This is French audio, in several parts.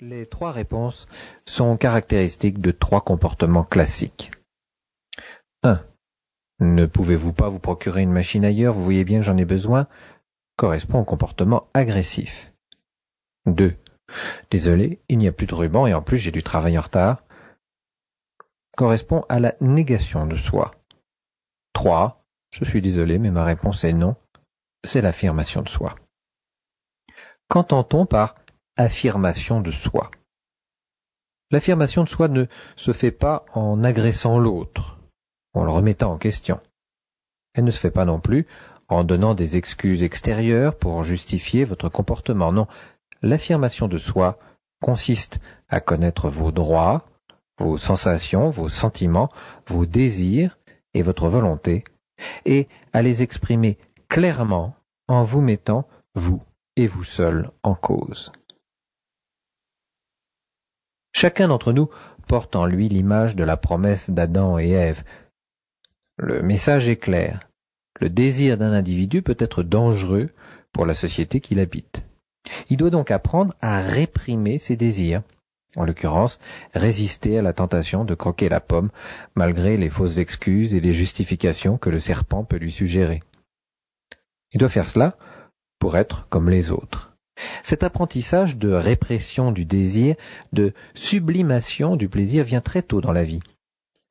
Les trois réponses sont caractéristiques de trois comportements classiques. 1. Ne pouvez-vous pas vous procurer une machine ailleurs, vous voyez bien que j'en ai besoin, correspond au comportement agressif. 2. Désolé, il n'y a plus de ruban et en plus j'ai du travail en retard, correspond à la négation de soi. 3. Je suis désolé, mais ma réponse est non, c'est l'affirmation de soi. Qu'entend-on par affirmation de soi. L'affirmation de soi ne se fait pas en agressant l'autre, en le remettant en question. Elle ne se fait pas non plus en donnant des excuses extérieures pour justifier votre comportement. Non, l'affirmation de soi consiste à connaître vos droits, vos sensations, vos sentiments, vos désirs et votre volonté, et à les exprimer clairement en vous mettant, vous et vous seul, en cause. Chacun d'entre nous porte en lui l'image de la promesse d'Adam et Ève. Le message est clair. Le désir d'un individu peut être dangereux pour la société qu'il habite. Il doit donc apprendre à réprimer ses désirs, en l'occurrence résister à la tentation de croquer la pomme malgré les fausses excuses et les justifications que le serpent peut lui suggérer. Il doit faire cela pour être comme les autres. Cet apprentissage de répression du désir, de sublimation du plaisir vient très tôt dans la vie.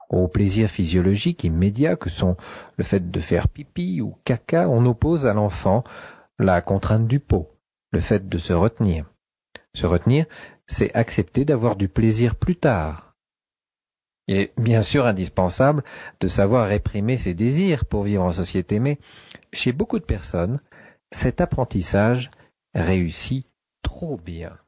Aux plaisirs physiologiques immédiats que sont le fait de faire pipi ou caca, on oppose à l'enfant la contrainte du pot, le fait de se retenir. Se retenir, c'est accepter d'avoir du plaisir plus tard. Il est bien sûr indispensable de savoir réprimer ses désirs pour vivre en société, mais chez beaucoup de personnes, cet apprentissage réussit trop bien.